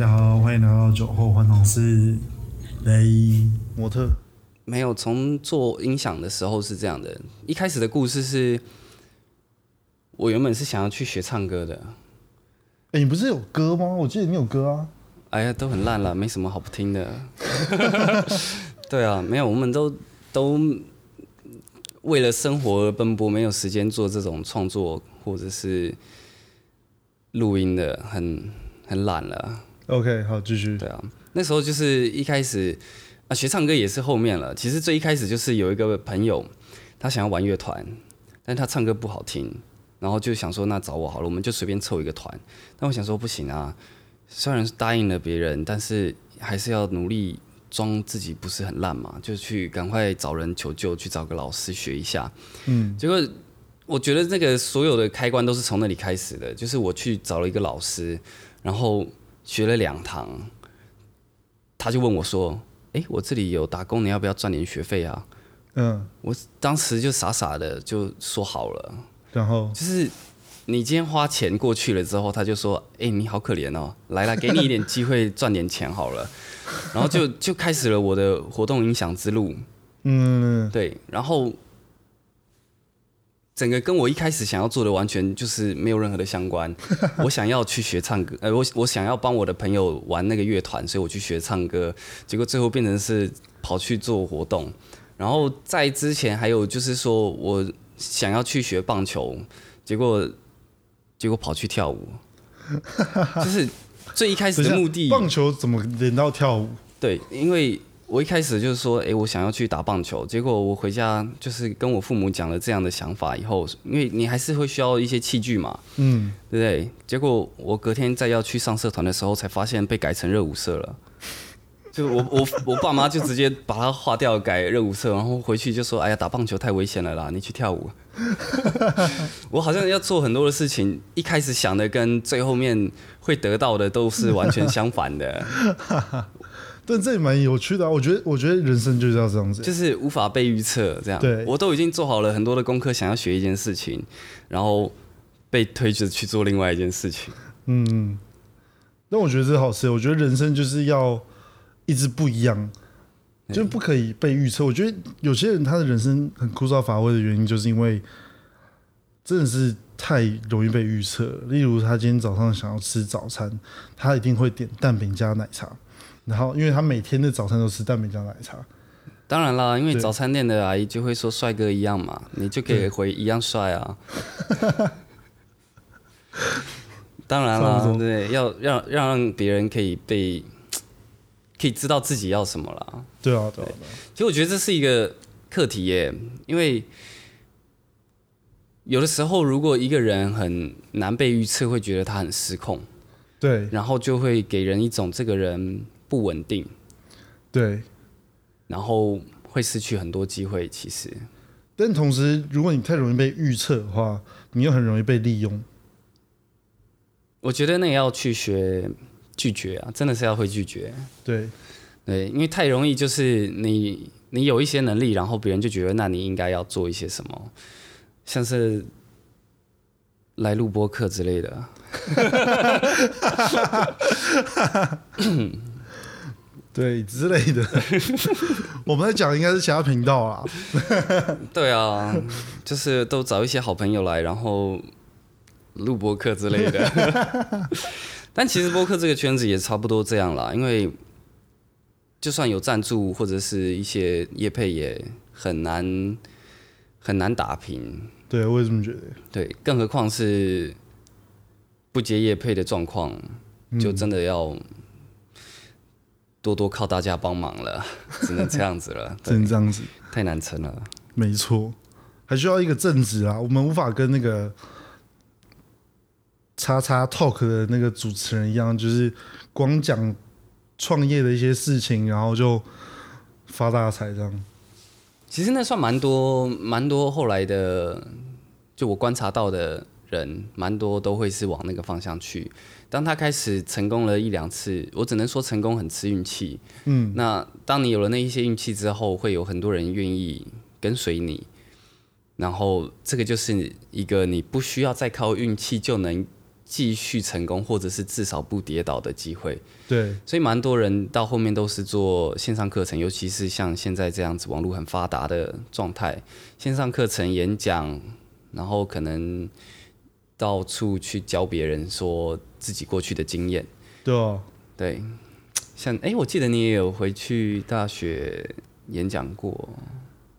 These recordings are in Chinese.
家好，欢迎来到酒后换装室。雷模特，没有从做音响的时候是这样的。一开始的故事是，我原本是想要去学唱歌的。哎、你不是有歌吗？我记得你有歌啊。哎呀，都很烂了，没什么好不听的。对啊，没有，我们都都为了生活而奔波，没有时间做这种创作或者是录音的，很很懒了。OK，好，继续。对啊，那时候就是一开始啊，学唱歌也是后面了。其实最一开始就是有一个朋友，他想要玩乐团，但他唱歌不好听，然后就想说那找我好了，我们就随便凑一个团。但我想说不行啊，虽然是答应了别人，但是还是要努力装自己不是很烂嘛，就去赶快找人求救，去找个老师学一下。嗯，结果我觉得那个所有的开关都是从那里开始的，就是我去找了一个老师，然后学了两堂，他就问我说：“诶，我这里有打工，你要不要赚点学费啊嗯，？”我当时就傻傻的就说好了，然后就是。你今天花钱过去了之后，他就说：“诶，你好可怜哦，来了，给你一点机会赚点钱好了。”然后就就开始了我的活动影响之路。嗯，对，然后整个跟我一开始想要做的完全就是没有任何的相关。我想要去学唱歌，呃，我我想要帮我的朋友玩那个乐团，所以我去学唱歌，结果最后变成是跑去做活动。然后在之前还有就是说我想要去学棒球，结果结果跑去跳舞，就是最一开始的目的。棒球怎么连到跳舞？对，因为我一开始就是说，诶，我想要去打棒球，结果我回家就是跟我父母讲了这样的想法以后，因为你还是会需要一些器具嘛，嗯，对不对？结果我隔天再要去上社团的时候，才发现被改成热舞社了。就我我我爸妈就直接把它划掉，改热舞社，然后回去就说：“哎呀，打棒球太危险了啦，你去跳舞。”我好像要做很多的事情，一开始想的跟最后面会得到的都是完全相反的。但这也蛮有趣的啊。我觉得，我觉得人生就是要这样子。就是无法被预测，这样。对我都已经做好了很多的功课，想要学一件事情，然后被推着去做另外一件事情。嗯，那我觉得这好事。我觉得人生就是要一直不一样，就不可以被预测。我觉得有些人他的人生很枯燥乏味的原因，就是因为真的是太容易被预测。例如，他今天早上想要吃早餐，他一定会点蛋饼加奶茶，然后因为他每天的早餐都吃蛋饼加奶茶。当然啦，因为早餐店的阿姨就会说帅哥一样嘛，你就可以回一样帅啊。当然啦对，要让让别人可以被可以知道自己要什么啦。对啊，对啊，对啊其实我觉得这是一个课题耶，因为有的时候如果一个人很难被预测，会觉得他很失控，对然后就会给人一种这个人不稳定，对。然后会失去很多机会。其实，但同时，如果你太容易被预测的话，你又很容易被利用。我觉得那也要去学拒绝啊，真的是要会拒绝。对，对，因为太容易就是你你有一些能力，然后别人就觉得那你应该要做一些什么，像是来录播课之类的。对之类的。我们在讲应该是其他频道啦。对啊，就是都找一些好朋友来，然后录播客之类的。但其实播客这个圈子也差不多这样啦，因为就算有赞助或者是一些业配，也很难很难打平。对，我也这么觉得。对，更何况是不接业配的状况，就真的要多多靠大家帮忙了，只能这样子了。只能，这样子，太难撑了。没错，还需要一个正职啊。我们无法跟那个叉叉 talk 的那个主持人一样，就是光讲创业的一些事情，然后就发大财这样。其实那算蛮多，蛮多后来的，就我观察到的人，蛮多都会是往那个方向去。当他开始成功了一两次，我只能说成功很吃运气。嗯，那当你有了那一些运气之后，会有很多人愿意跟随你，然后这个就是一个你不需要再靠运气就能继续成功，或者是至少不跌倒的机会。对所以蛮多人到后面都是做线上课程，尤其是像现在这样子网络很发达的状态，线上课程、演讲，然后可能到处去教别人说自己过去的经验。对啊，对，像哎、我记得你也有回去大学演讲过。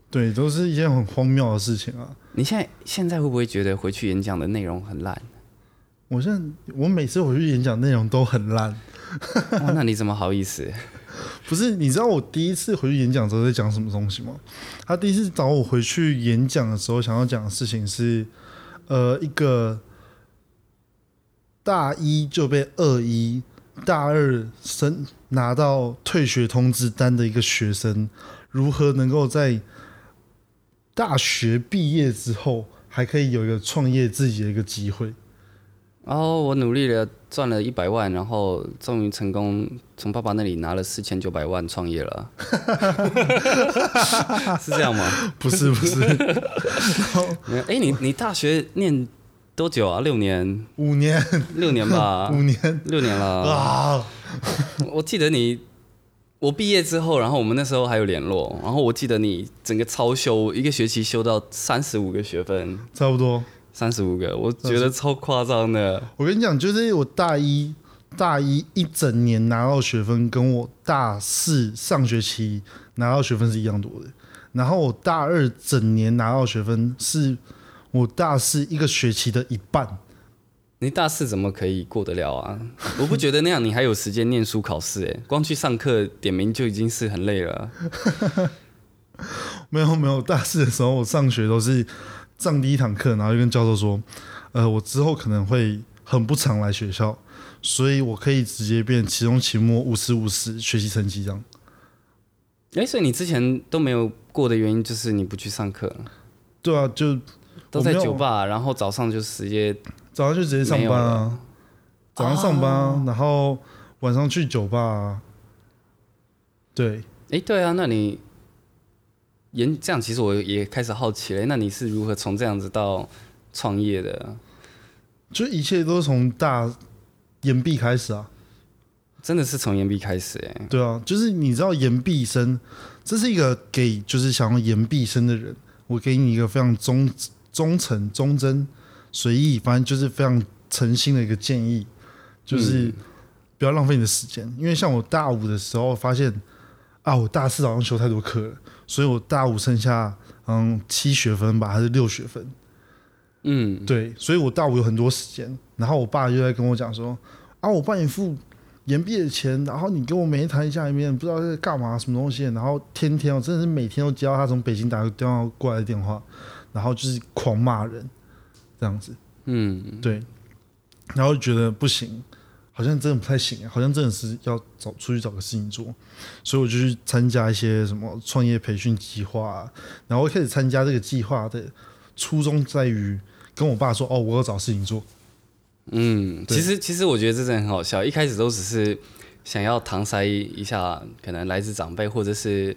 对，都是一件很荒谬的事情啊。你现在现在会不会觉得回去演讲的内容很烂？我现在我每次回去演讲内容都很烂，哇那你怎么好意思？不是？你知道我第一次回去演讲的时候在讲什么东西吗？他第一次找我回去演讲的时候，想要讲的事情是，呃，一个大一就被二一，大二升拿到退学通知单的一个学生，如何能够在大学毕业之后还可以有一个创业自己的一个机会？然后，我努力了，赚了一百万，然后终于成功从爸爸那里拿了四千九百万创业了，是这样吗？不是不是，哎、你你大学念多久啊？六年，五年六年吧，五年六年了。啊，我记得你，我毕业之后，然后我们那时候还有联络，然后我记得你整个超修，一个学期修到三十五个学分，差不多。三十五个，我觉得超夸张的。我跟你讲，就是我大一大一一整年拿到学分，跟我大四上学期拿到学分是一样多的。然后我大二整年拿到学分是我大四一个学期的一半。你大四怎么可以过得了啊？我不觉得那样，你还有时间念书考试，哎，光去上课点名就已经是很累了。没有没有，大四的时候我上学都是上第一堂课，然后就跟教授说，呃，我之后可能会很不常来学校，所以我可以直接变期中、期末五十五十学习成绩这样。哎、所以你之前都没有过的原因就是你不去上课，对啊，就都在酒吧，然后早上就直接早上就直接上班啊，早上上班、啊，然后晚上去酒吧啊。对，哎、对啊，那你演这样，其实我也开始好奇了，那你是如何从这样子到创业的？就一切都是从大岩壁开始啊。真的是从岩壁开始，哎，对啊，就是你知道岩壁生，这是一个给就是想要岩壁生的人，我给你一个非常忠忠诚、忠贞、随意，反正就是非常诚心的一个建议，就是不要浪费你的时间。因为像我大五的时候发现啊，我大四好像修太多课了，所以我大五剩下嗯七学分吧，还是六学分？嗯，对，所以我大五有很多时间。然后我爸就在跟我讲说啊，我帮你付延毕的钱，然后你给我每一台家里面不知道在干嘛什么东西，然后天天我真的是每天都接到他从北京打个电话过来的电话，然后就是狂骂人这样子，嗯，对，然后就觉得不行，好像真的不太行，好像真的是要找出去找个事情做，所以我就去参加一些什么创业培训计划、啊，然后开始参加这个计划的初衷在于跟我爸说，哦，我要找事情做，嗯，其实其实我觉得这真的很好笑，一开始都只是想要搪塞一下，可能来自长辈或者是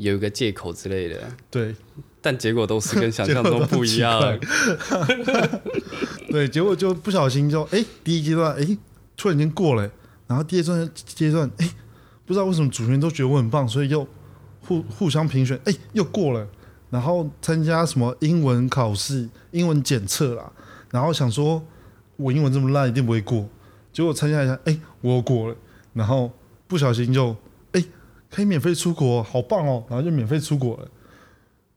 有一个借口之类的，对，但结果都是跟想象中不一样。对，结果就不小心就哎、第一阶段哎、突然间过了，然后第二段阶段哎、不知道为什么主持人都觉得我很棒，所以又互互相评选哎、又过了，然后参加什么英文考试、英文检测啦，然后想说我英文这么烂一定不会过，结果参加一下哎、我过了，然后不小心就哎、可以免费出国，好棒哦，然后就免费出国了。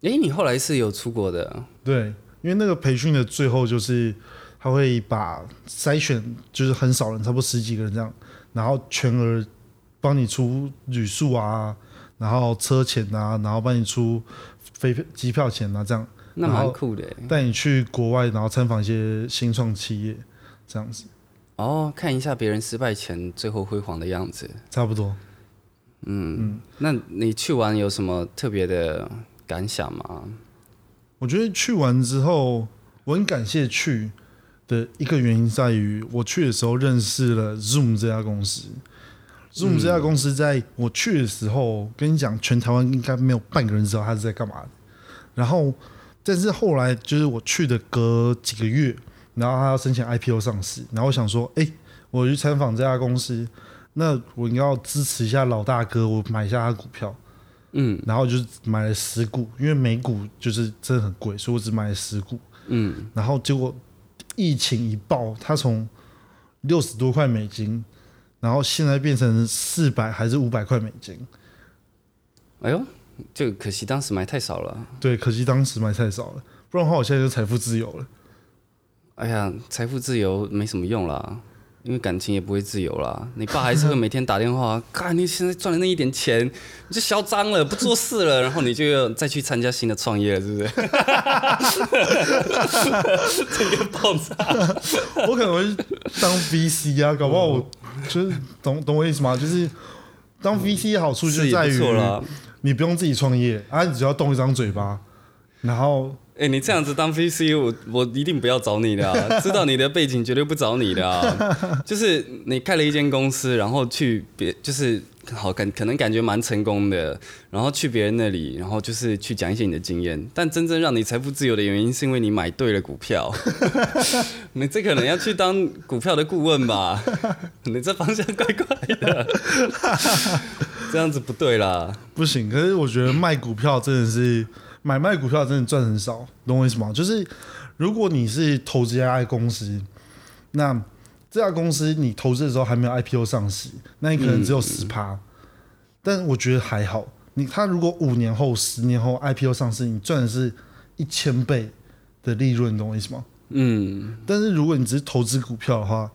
诶，你后来是有出国的，对，因为那个培训的最后就是他会把筛选，就是很少人，差不多十几个人这样，然后全额帮你出旅宿啊，然后车钱啊，然后帮你出飞机票钱啊，这样那蛮酷的。带你去国外，然后参访一些新创企业，这样子哦，看一下别人失败前最后辉煌的样子。差不多。那你去完有什么特别的感想吗？我觉得去完之后，我很感谢去的一个原因在于，我去的时候认识了 Zoom 这家公司。Zoom 这家公司在我去的时候，跟你讲，全台湾应该没有半个人知道他是在干嘛的。然后，但是后来就是我去的隔几个月，然后他要申请 IPO 上市，然后我想说，哎、我去参访这家公司，那我应该要支持一下老大哥，我买一下他股票，嗯然后就买了十股，因为每股就是真的很贵，所以我只买了十股，嗯，然后结果疫情一爆，它从六十多块美金，然后现在变成四百还是五百块美金。哎呦，就可惜当时买太少了。对，可惜当时买太少了，不然的话我现在就财富自由了。哎呀，财富自由没什么用啦，因为感情也不会自由啦。你爸还是会每天打电话，看你现在赚的那一点钱，你就嚣张了，不做事了，然后你就要再去参加新的创业了，是不是？这个爆炸。我可能会当 VC 啊，搞不好我就是懂懂我意思吗？就是当 VC 的好处就在于。你不用自己创业啊，你只要动一张嘴巴，然后哎、你这样子当 VC，我我一定不要找你的！知道你的背景，绝对不找你的！就是你开了一间公司，然后去别就是好感可能感觉蛮成功的，然后去别人那里，然后就是去讲一些你的经验。但真正让你财富自由的原因，是因为你买对了股票。你这可能要去当股票的顾问吧？你这方向怪怪的，这样子不对啦。不行。可是我觉得卖股票真的是买卖股票真的赚很少，懂我意思吗？就是如果你是投资一家公司，那这家公司你投资的时候还没有 IPO 上市，那你可能只有十趴，但我觉得还好。你他如果五年后、十年后 IPO 上市，你赚的是一千倍的利润，懂我意思吗？嗯，但是如果你只是投资股票的话，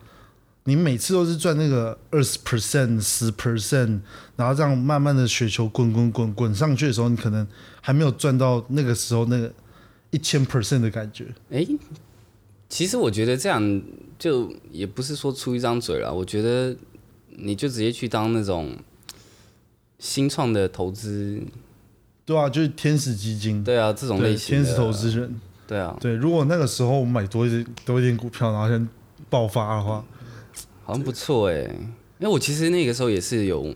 你每次都是赚那个二十 percent、十 percent，然后这样慢慢的雪球滚滚滚滚上去的时候，你可能还没有赚到那个时候那个一千 percent 的感觉。哎、其实我觉得这样就也不是说出一张嘴了，我觉得你就直接去当那种新创的投资，对啊，就是天使基金，对啊，这种类型的天使投，资人。对啊，对，如果那个时候我买多一点多一点股票，然后先爆发的话，好像不错哎、因为我其实那个时候也是有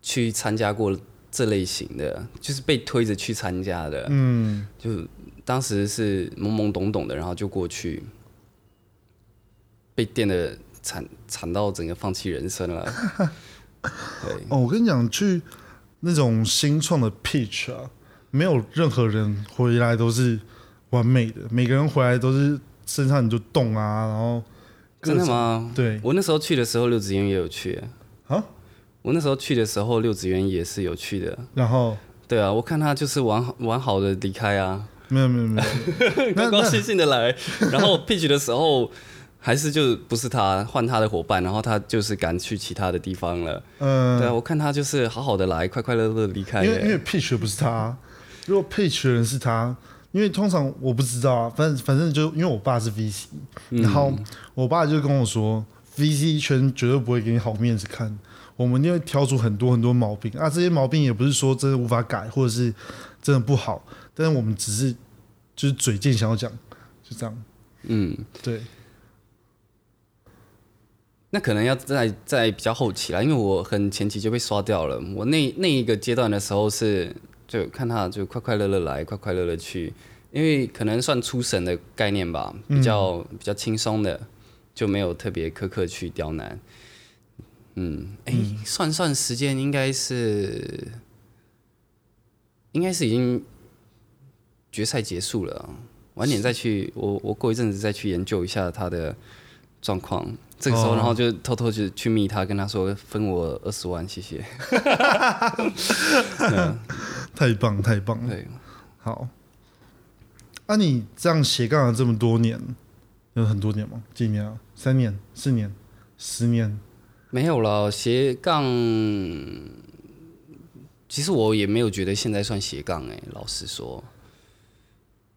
去参加过这类型的，就是被推着去参加的，嗯，就当时是懵懵懂懂的，然后就过去，被电的惨惨到整个放弃人生了。对，哦，我跟你讲，去那种新创的 pitch 啊，没有任何人回来都是完美的，每个人回来都是身上你就动啊，然后各真的种？吗？对我那时候去的时候，六子渊也有去。啊，我那时候去的时候，六子渊也是有去的。然后对啊，我看他就是完好玩好的离开啊，没有没有没有，高高兴兴的来。然后 pitch 的时候，还是就不是他换他的伙伴，然后他就是赶去其他的地方了。嗯、对啊，我看他就是好好的来，快快乐乐地离开耶。因为因为 pitch 不是他，如果 pitch 的人是他，因为通常我不知道啊，反正反正就因为我爸是 VC，、然嗯后我爸就跟我说，VC 圈绝对不会给你好面子看，我们一定会挑出很多很多毛病啊，这些毛病也不是说真的无法改，或者是真的不好，但是我们只是就是嘴贱想要讲，就这样，嗯，对，那可能要在在比较后期啦，因为我很前期就被刷掉了。我那那一个阶段的时候是就看他就快快乐乐来，快快乐乐去，因为可能算出神的概念吧，比较、比较轻松的，就没有特别苛刻去刁难。嗯，哎、算算时间应该是应该是已经决赛结束了啊，晚点再去，我我过一阵子再去研究一下他的状况。这个时候，哦然后就偷偷就去密他，跟他说分我二十万，谢谢。太棒太棒了，对，好。啊，你这样斜杠了这么多年，有很多年吗？几年啊？三年、四年、十年？没有了斜杠。其实我也没有觉得现在算斜杠哎、老实说，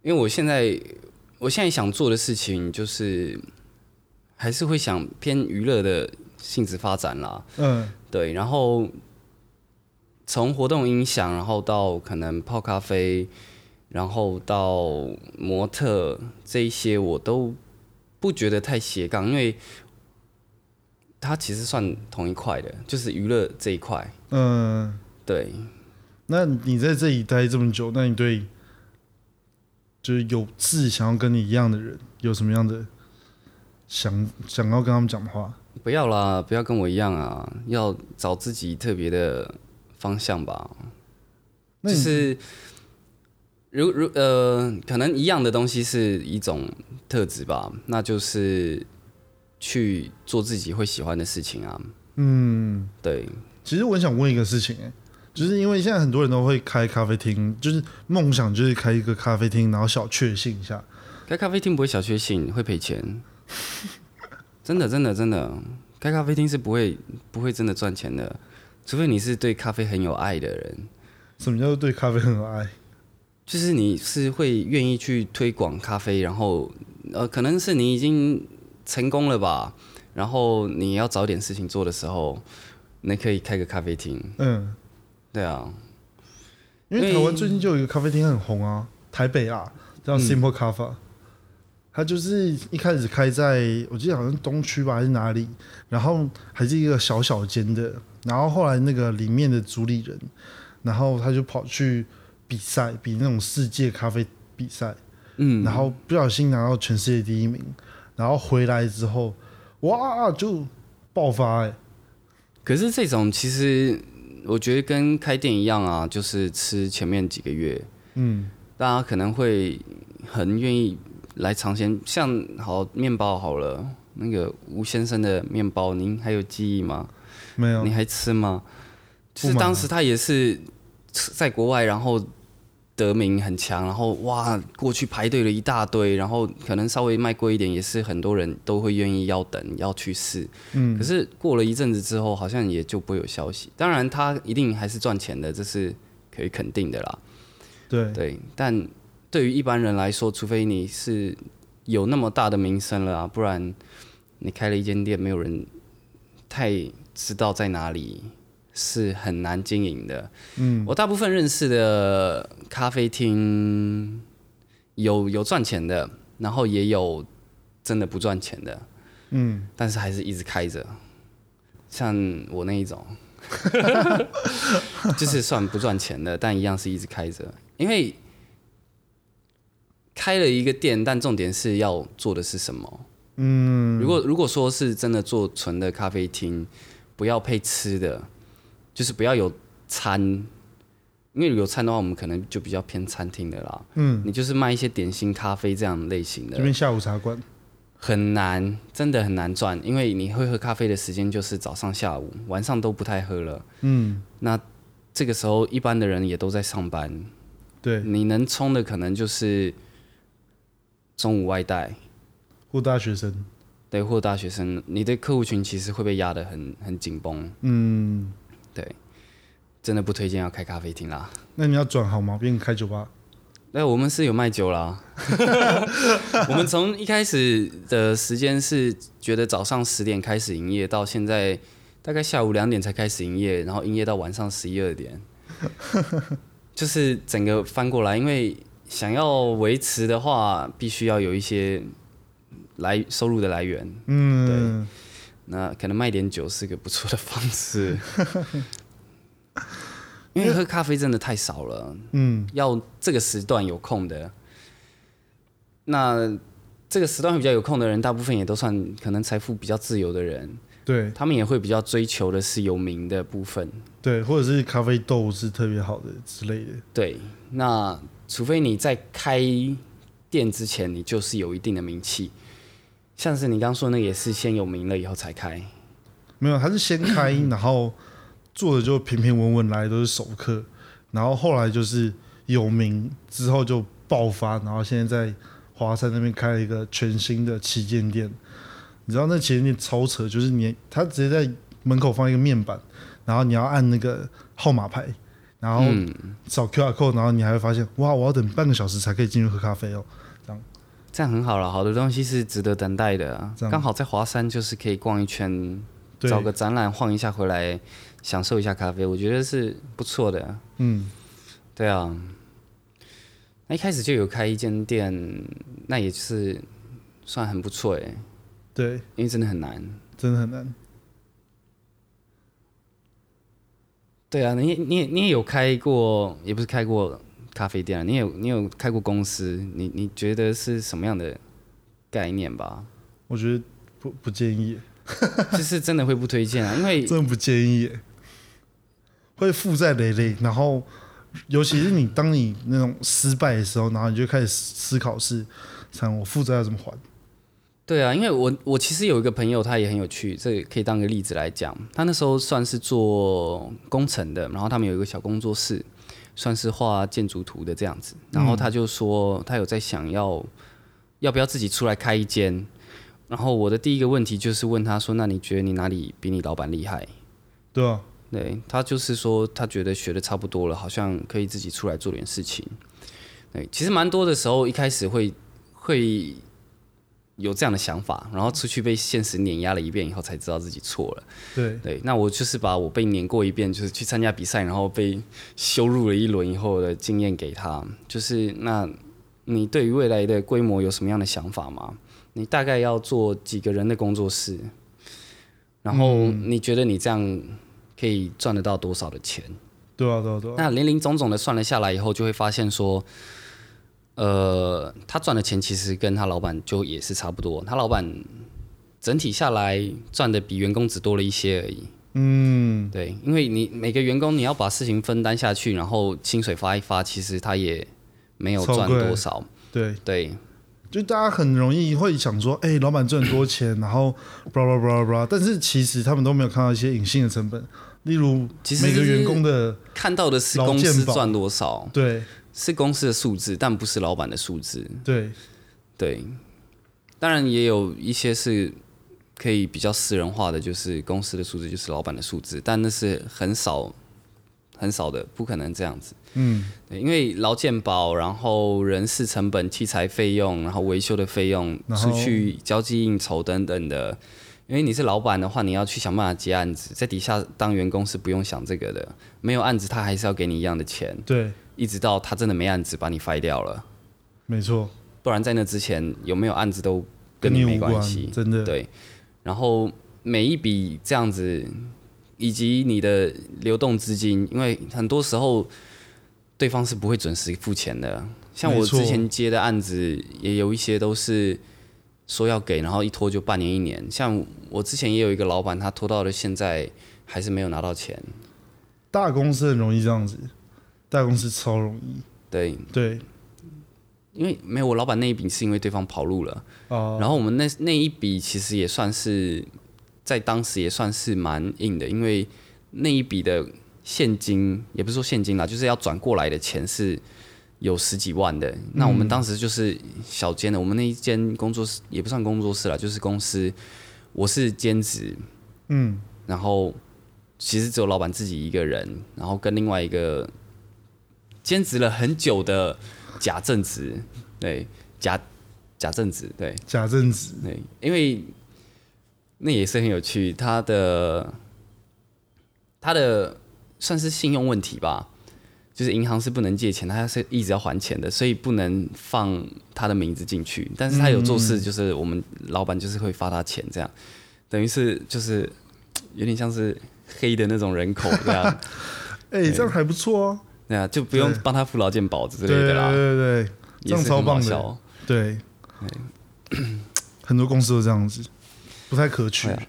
因为我现在我现在想做的事情就是还是会想偏娱乐的性质发展啦。嗯对，然后从活动音响，然后到可能泡咖啡，然后到模特这一些，我都不觉得太斜杠，因为它其实算同一块的，就是娱乐这一块。嗯。对，那你在这里待这么久，那你对就是有志想要跟你一样的人，有什么样的想想要跟他们讲的话？不要啦，不要跟我一样啊，要找自己特别的方向吧。就是如如呃，可能一样的东西是一种特质吧，那就是去做自己会喜欢的事情啊。嗯，对，其实我很想问一个事情、哎，就是因为现在很多人都会开咖啡厅，就是梦想就是开一个咖啡厅，然后小确幸一下。开咖啡厅不会小确幸，会赔钱。真的，真的，真的，开咖啡厅是不会不会真的赚钱的，除非你是对咖啡很有爱的人，什么叫做对咖啡很有爱？就是你是会愿意去推广咖啡，然后呃，可能是你已经成功了吧，然后你要找点事情做的时候，你可以开个咖啡厅。嗯，对啊，因为台湾最近就有一个咖啡厅很红啊，台北啊，叫 Simple Cafe，、它就是一开始开在我记得好像东区吧还是哪里，然后还是一个小小间的，然后后来那个里面的主理人，然后他就跑去比赛，比那种世界咖啡比赛，嗯，然后不小心拿到全世界第一名，然后回来之后，哇，就爆发哎、可是这种其实我觉得跟开店一样啊，就是吃前面几个月，嗯。大家可能会很愿意来尝鲜。像好面包好了，那个吴先生的面包，您还有记忆吗？没有你，还吃吗？就是当时他也是在国外，然后得名很强，然后哇，过去排队了一大堆，然后可能稍微卖贵一点，也是很多人都会愿意要等要去试。嗯可是过了一阵子之后，好像也就不会有消息。当然，他一定还是赚钱的，这是可以肯定的啦。对，对，但对于一般人来说，除非你是有那么大的名声了啊，不然你开了一间店，没有人太知道在哪里，是很难经营的。嗯我大部分认识的咖啡厅有有赚钱的，然后也有真的不赚钱的，嗯，但是还是一直开着。像我那一种，就是算不赚钱的，但一样是一直开着。因为开了一个店，但重点是要做的是什么？嗯，如果如果说是真的做纯的咖啡厅，不要配吃的，就是不要有餐，因为有餐的话，我们可能就比较偏餐厅的啦。嗯，你就是卖一些点心、咖啡这样类型的这，边下午茶馆，很难，真的很难赚，因为你会喝咖啡的时间就是早上、下午，晚上都不太喝了。嗯，那这个时候，一般的人也都在上班，对，你能冲的可能就是中午外带，或大学生，对，或大学生，你的客户群其实会被压得很很紧绷，嗯，对，真的不推荐要开咖啡厅啦。那你要转好吗？变开酒吧？那我们是有卖酒啦，我们从一开始的时间是觉得早上十点开始营业，到现在大概下午两点才开始营业，然后营业到晚上十一二点，就是整个翻过来，因为想要维持的话，必须要有一些来收入的来源，嗯，对那可能卖点酒是个不错的方式，因为喝咖啡真的太少了，嗯，要这个时段有空的，那这个时段会比较有空的人，大部分也都算可能财富比较自由的人，对。他们也会比较追求的是有名的部分。对，或者是咖啡豆是特别好的之类的，对，那除非你在开店之前，你就是有一定的名气，像是你刚说的那也是先有名了以后才开。没有，他是先开，然后做的就平平稳稳来，都是熟客，然后后来就是有名之后就爆发，然后现在在华山那边开了一个全新的旗舰店，你知道那旗舰店超扯，就是你他直接在门口放一个面板，然后你要按那个号码牌，然后嗯，扫 QR code，然后你还会发现，哇，我要等半个小时才可以进去喝咖啡哦。这样这样很好了，好的东西是值得等待的刚好在华山就是可以逛一圈，找个展览晃一下回来，享受一下咖啡，我觉得是不错的。嗯，对啊，那一开始就有开一间店，那也是算很不错哎，对，因为真的很难。真的很难。对啊，你你你也有开过，也不是开过咖啡店啊，你有你有开过公司，你你觉得是什么样的概念吧？我觉得不不建议，就是真的会不推荐啊，因为 真的不建议耶，会负债累累。然后，尤其是你当你那种失败的时候，然后你就开始思考是，想我负债要怎么还？对啊，因为我我其实有一个朋友，他也很有趣，这个可以当个例子来讲。他那时候算是做工程的，然后他们有一个小工作室，算是画建筑图的这样子。然后他就说，他有在想要要不要自己出来开一间。然后我的第一个问题就是问他说：“那你觉得你哪里比你老板厉害对啊，？”对他就是说，他觉得学的差不多了，好像可以自己出来做点事情。对，其实蛮多的时候，一开始会会有这样的想法，然后出去被现实碾压了一遍以后，才知道自己错了。对，对，那我就是把我被碾过一遍，就是去参加比赛，然后被羞辱了一轮以后的经验给他。就是那你对于未来的规模有什么样的想法吗？你大概要做几个人的工作室？然后你觉得你这样可以赚得到多少的钱？对啊，对啊，对啊，那零零总总的算了下来以后，就会发现说，呃，他赚的钱其实跟他老板就也是差不多，他老板整体下来赚的比员工只多了一些而已。嗯，对，因为你每个员工你要把事情分担下去，然后薪水发一发，其实他也没有赚多少。对，对，就大家很容易会想说，哎、老板赚很多钱，然后 blah blah blah blah，但是其实他们都没有看到一些隐性的成本，例如其实每个员工的看到的是公司赚多少，对是公司的数字，但不是老板的数字。对对，当然也有一些是可以比较私人化的，就是公司的数字就是老板的数字，但那是很少很少的，不可能这样子。嗯，对，因为劳健保，然后人事成本、器材费用，然后维修的费用，出去交际应酬等等的。因为你是老板的话，你要去想办法接案子，在底下当员工是不用想这个的。没有案子，他还是要给你一样的钱，对，一直到他真的没案子把你废掉了。没错，不然在那之前有没有案子都跟你没关系，。真的，对，然后每一笔这样子，以及你的流动资金，因为很多时候对方是不会准时付钱的。像我之前接的案子，也有一些都是说要给，然后一拖就半年一年。像我之前也有一个老板，他拖到了现在还是没有拿到钱。大公司很容易这样子，大公司超容易，对，对。因为没有我老板那一笔是因为对方跑路了。啊，然后我们那那一笔其实也算是在当时也算是蛮硬的，因为那一笔的现金也不是说现金啦，就是要转过来的钱是有十几万的。那我们当时就是小间的，我们那一间工作室也不算工作室啦，就是公司，我是兼职，嗯，然后其实只有老板自己一个人，然后跟另外一个兼职了很久的假正职，对假假正职，对。假正职，对，因为那也是很有趣，他的他的算是信用问题吧，就是银行是不能借钱，他是一直要还钱的，所以不能放他的名字进去。但是他有做事，就是我们老板就是会发他钱，这样等于是就是 有点像是黑的那种人口这样，哎、这样还不错啊，对啊，就不用帮他付劳健保之对对类的啦，对对，这样超棒的，对，很多公司都这样子，不太可取，啊。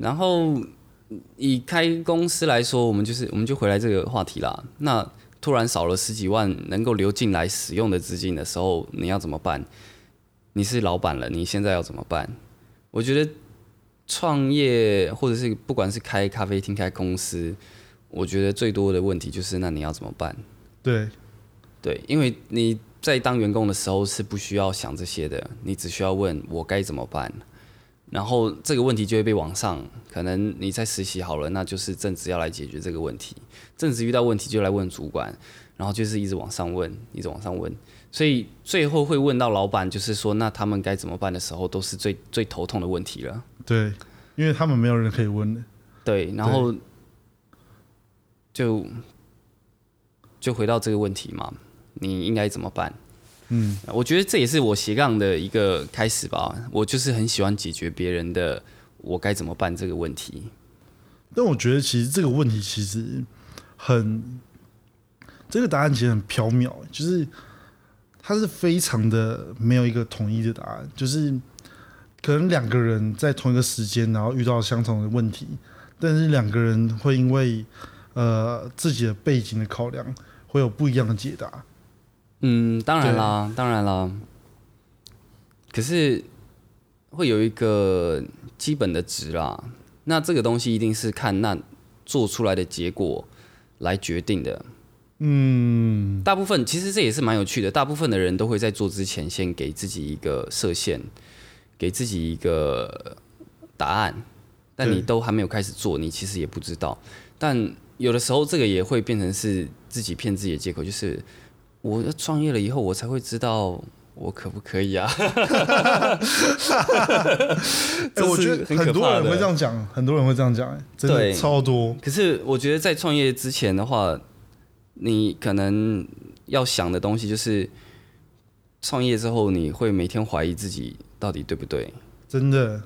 然后以开公司来说，我们就是我们就回来这个话题啦。那突然少了十几万能够流进来使用的资金的时候，你要怎么办？你是老板了，你现在要怎么办？我觉得创业或者是不管是开咖啡厅、开公司，我觉得最多的问题就是那你要怎么办？对对，因为你在当员工的时候是不需要想这些的，你只需要问我该怎么办，然后这个问题就会被往上。可能你在实习好了，那就是正职要来解决这个问题，正职遇到问题就来问主管，然后就是一直往上问，一直往上问，所以最后会问到老板，就是说那他们该怎么办的时候，都是最最头痛的问题了。对，因为他们没有人可以问的，对，然后就就回到这个问题嘛，你应该怎么办？嗯，我觉得这也是我斜杠的一个开始吧。我就是很喜欢解决别人的我该怎么办这个问题。但我觉得其实这个问题其实很，这个答案其实很缥缈，就是它是非常的没有一个统一的答案，就是可能两个人在同一个时间，然后遇到相同的问题，但是两个人会因为呃自己的背景的考量，会有不一样的解答。嗯，当然啦，当然啦。可是会有一个基本的值啦，那这个东西一定是看那做出来的结果来决定的。嗯，大部分其实这也是蛮有趣的，大部分的人都会在做之前先给自己一个设限，给自己一个答案，但你都还没有开始做，你其实也不知道。但有的时候这个也会变成是自己骗自己的借口，就是我要创业了以后，我才会知道我可不可以啊。哎、这我觉得很多人会这样讲，很多人会这样讲、哎，真的超多。可是我觉得在创业之前的话，你可能要想的东西就是，创业之后你会每天怀疑自己到底对不对。真的。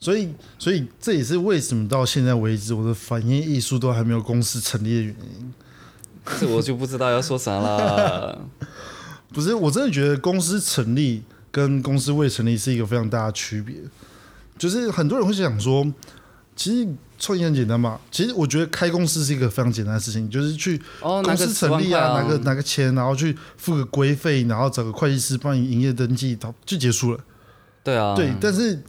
所以，所以这也是为什么到现在为止，我的反应艺术都还没有公司成立的原因。这我就不知道要说啥了。不是，我真的觉得公司成立跟公司未成立是一个非常大的区别。就是很多人会想说，其实创业很简单嘛。其实我觉得开公司是一个非常简单的事情，就是去公司成立啊，拿个拿个钱，然后去付个规费，然后找个会计师帮你营业登记，到就结束了。对啊，对，但是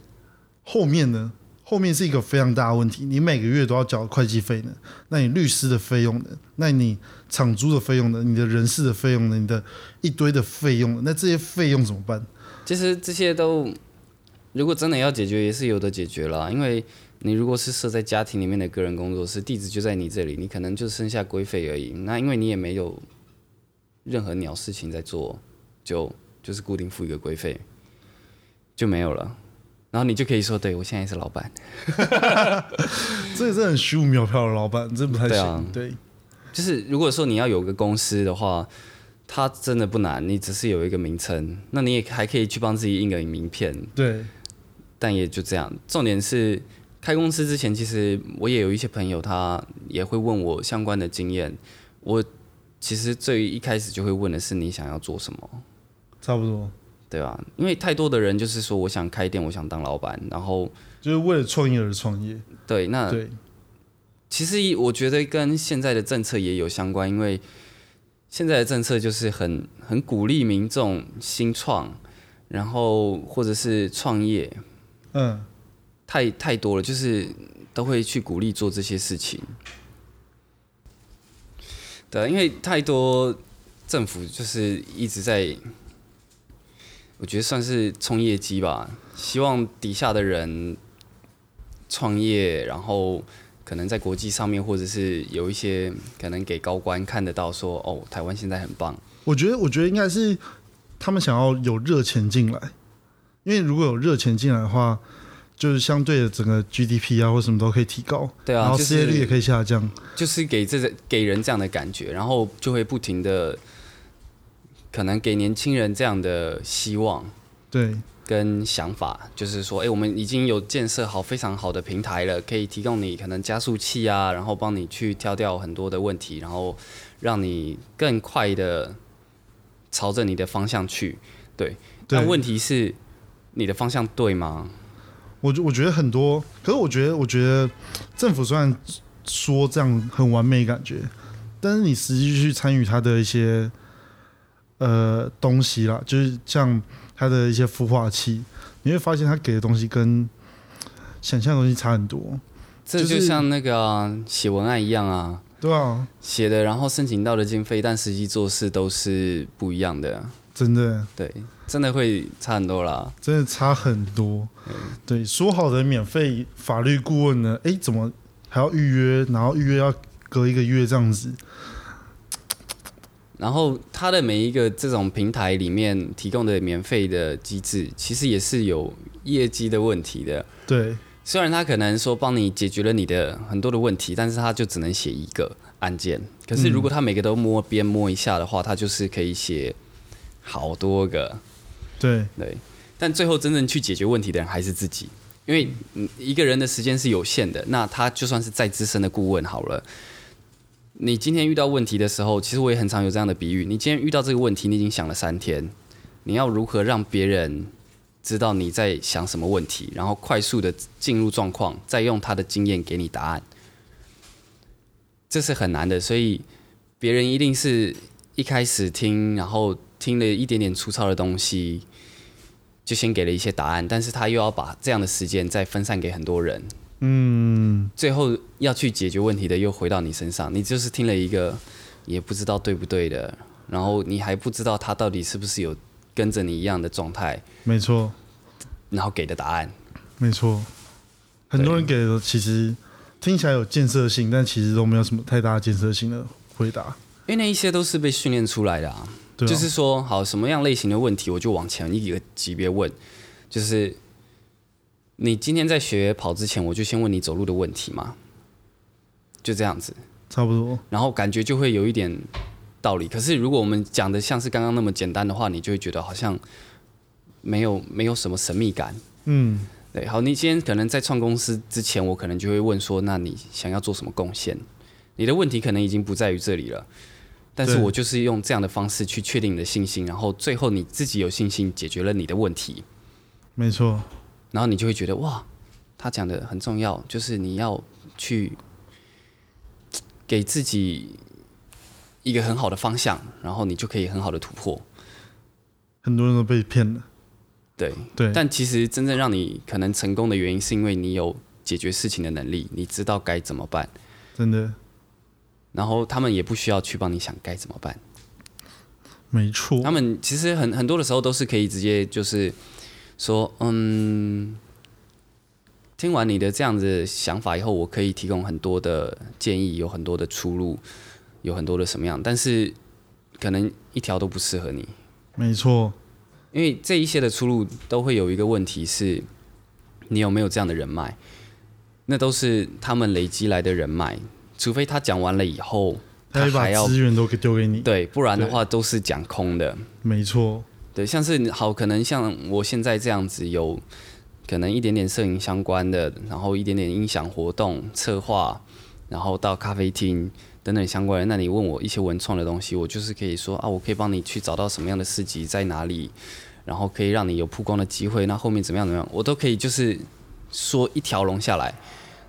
后面呢？后面是一个非常大的问题，你每个月都要缴会计费呢，那你律师的费用呢？那你场租的费用呢？你的人事的费用呢？你的一堆的费用，那这些费用怎么办？其实这些都，如果真的要解决，也是有的解决了。因为你如果是设在家庭里面的个人工作室，地址就在你这里，你可能就剩下规费而已。那因为你也没有任何鸟事情在做，就就是固定付一个规费，就没有了。然后你就可以说，对我现在是老板。这也是很虚无缥缈的老板，这不太行。对啊对就是如果说你要有个公司的话，它真的不难，你只是有一个名称，那你也还可以去帮自己印个名片，对但也就这样。重点是开公司之前，其实我也有一些朋友，他也会问我相关的经验。我其实最一开始就会问的是你想要做什么，差不多，对啊？因为太多的人就是说我想开店，我想当老板，然后就是为了创业而创业。对，那对其实我觉得跟现在的政策也有相关，因为现在的政策就是很很鼓励民众新创，然后或者是创业，嗯，太太多了，就是都会去鼓励做这些事情。对啊，因为太多政府就是一直在，我觉得算是冲业绩吧，希望底下的人创业，然后可能在国际上面，或者是有一些可能给高官看得到说，哦，台湾现在很棒。我觉得，我觉得应该是他们想要有热钱进来，因为如果有热钱进来的话，就是相对的整个 GDP 啊或什么都可以提高，对啊，然后失业率也可以下降。就是给这给人这样的感觉，然后就会不停的，可能给年轻人这样的希望对跟想法，就是说，哎、我们已经有建设好非常好的平台了，可以提供你可能加速器啊，然后帮你去挑掉很多的问题，然后让你更快的朝着你的方向去。对，对但问题是，你的方向对吗？我觉我觉得很多，可是我觉得，我觉得政府虽然说这样很完美感觉，但是你实际去参与它的一些呃东西啦，就是像它的一些孵化器，你会发现它给的东西跟想象的东西差很多，这就就是像那个啊写、文案一样啊，对啊，写的，然后申请到的经费，但实际做事都是不一样的。真的对，真的会差很多啦。真的差很多。对，说好的免费法律顾问呢？哎，怎么还要预约？然后预约要隔一个月这样子？然后它的每一个这种平台里面提供的免费的机制，其实也是有业绩的问题的。对虽然它可能说帮你解决了你的很多的问题，但是它就只能写一个案件。可是如果它每个都摸边摸一下的话，它就是可以写好多个。对对，但最后真正去解决问题的人还是自己，因为嗯一个人的时间是有限的，那他就算是再资深的顾问好了，你今天遇到问题的时候，其实我也很常有这样的比喻。你今天遇到这个问题，你已经想了三天，你要如何让别人知道你在想什么问题，然后快速的进入状况，再用他的经验给你答案，这是很难的。所以别人一定是一开始听，然后听了一点点粗糙的东西，就先给了一些答案，但是他又要把这样的时间再分散给很多人。嗯，最后要去解决问题的又回到你身上，你就是听了一个也不知道对不对的，然后你还不知道他到底是不是有跟着你一样的状态，没错，然后给的答案。没错。很多人给的其实听起来有建设性，但其实都没有什么太大建设性的回答。因为那一些都是被训练出来的啊，就是说，好什么样类型的问题，我就往前一个级别问，就是你今天在学跑之前，我就先问你走路的问题嘛，就这样子。差不多。然后感觉就会有一点道理。可是如果我们讲的像是刚刚那么简单的话，你就会觉得好像没有没有什么神秘感。嗯，对，好，你今天可能在创公司之前，我可能就会问说，那你想要做什么贡献？你的问题可能已经不在于这里了，但是我就是用这样的方式去确定你的信心，然后最后你自己有信心解决了你的问题，没错。然后你就会觉得哇，他讲的很重要，就是你要去给自己一个很好的方向，然后你就可以很好的突破。很多人都被骗了。对，对，但其实真正让你可能成功的原因，是因为你有解决事情的能力，你知道该怎么办，真的然后他们也不需要去帮你想该怎么办。没错。他们其实很很多的时候都是可以直接就是说，嗯，听完你的这样子想法以后，我可以提供很多的建议，有很多的出路，有很多的什么样，但是可能一条都不适合你，没错。因为这一些的出路都会有一个问题是，你有没有这样的人脉？那都是他们累积来的人脉，除非他讲完了以后，他会把资源都给丢给你。对，不然的话都是讲空的。没错。对，像是好，可能像我现在这样子，有可能一点点摄影相关的，然后一点点音响活动策划，然后到咖啡厅等等相关的。那你问我一些文创的东西，我就是可以说啊，我可以帮你去找到什么样的市集在哪里，然后可以让你有曝光的机会。那后面怎么样怎么样，我都可以就是说一条龙下来。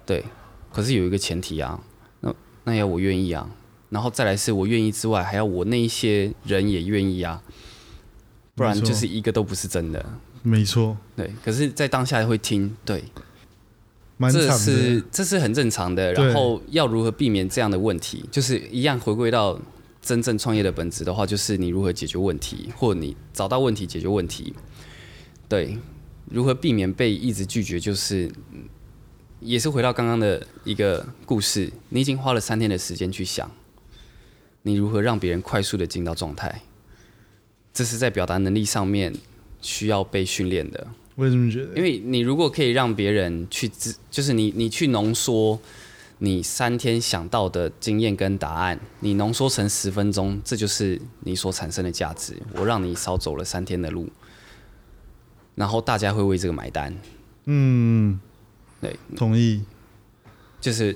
对，可是有一个前提啊，那那要我愿意啊，然后再来是我愿意之外，还要我那一些人也愿意啊。不然就是一个都不是真的。没错，对，可是，在当下会听，对，这是。这是很正常的。然后要如何避免这样的问题，就是一样回归到真正创业的本质的话，就是你如何解决问题，或你找到问题解决问题。对，如何避免被一直拒绝，就是嗯也是回到刚刚的一个故事，你已经花了三天的时间去想，你如何让别人快速的进到状态，这是在表达能力上面需要被训练的。为什么觉得。因为你如果可以让别人去知，就是你你去浓缩你三天想到的经验跟答案，你浓缩成十分钟，这就是你所产生的价值。我让你少走了三天的路，然后大家会为这个买单。嗯，对，同意。就是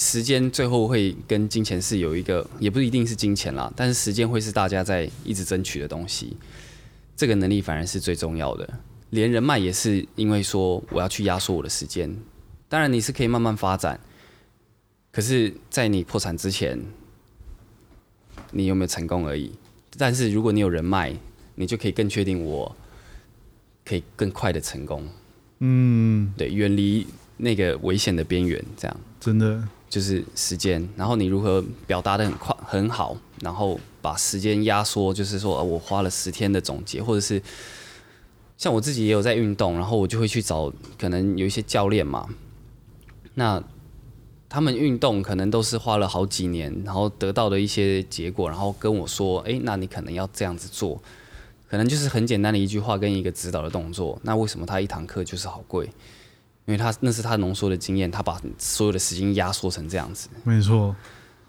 时间最后会跟金钱是有一个，也不一定是金钱啦，但是时间会是大家在一直争取的东西。这个能力反而是最重要的。连人脉也是因为说我要去压缩我的时间，当然你是可以慢慢发展，可是，在你破产之前，你有没有成功而已。但是如果你有人脉，你就可以更确定我可以更快的成功，嗯，对，远离那个危险的边缘，这样。真的。就是时间，然后你如何表达的很快很好，然后把时间压缩，就是说、我花了十天的总结，或者是像我自己也有在运动，然后我就会去找可能有一些教练嘛，那他们运动可能都是花了好几年，然后得到的一些结果，然后跟我说，诶，那你可能要这样子做，可能就是很简单的一句话跟一个指导的动作，那为什么他一堂课就是好贵？因为他那是他浓缩的经验，他把所有的时间压缩成这样子。没错，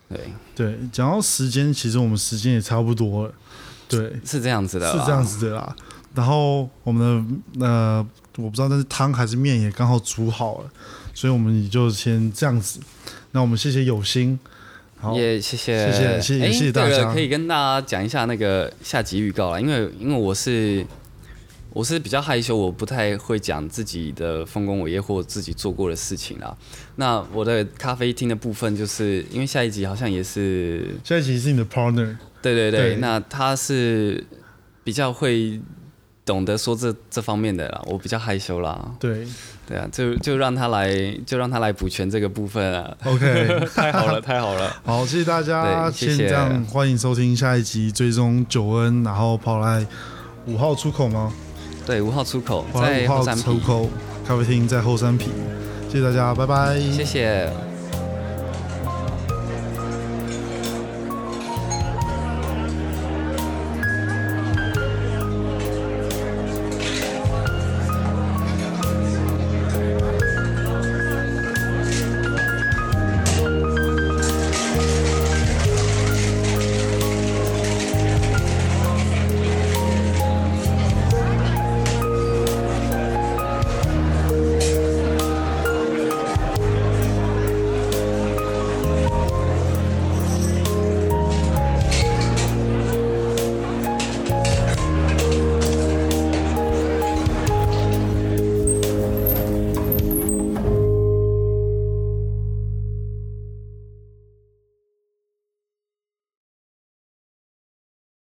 对，对，讲到时间，其实我们时间也差不多了，对，是这样子的，是这样。子的啦。然后我们的呃，我不知道，那是汤还是面也刚好煮好了，所以我们也就先这样子。那我们谢谢有心，好，也谢谢谢谢谢谢大家可以跟大家讲一下那个下集预告啦，因为因为我是我是比较害羞，我不太会讲自己的丰功伟业或自己做过的事情啦。那我的咖啡厅的部分，就是因为下一集好像也是，下一集是你的 partner，对对对，对那他是比较会懂得说这这方面的啦，我比较害羞啦。对对啊，就就让他来，就让他来补全这个部分啊。，OK，太好了，太好了。好，谢谢大家，对谢谢先这样，欢迎收听下一集，追踪九恩，然后跑来五号出口吗？对，五号出口跑来五号在后山皮，出口咖啡厅在后山坪，谢谢大家，拜拜，谢谢。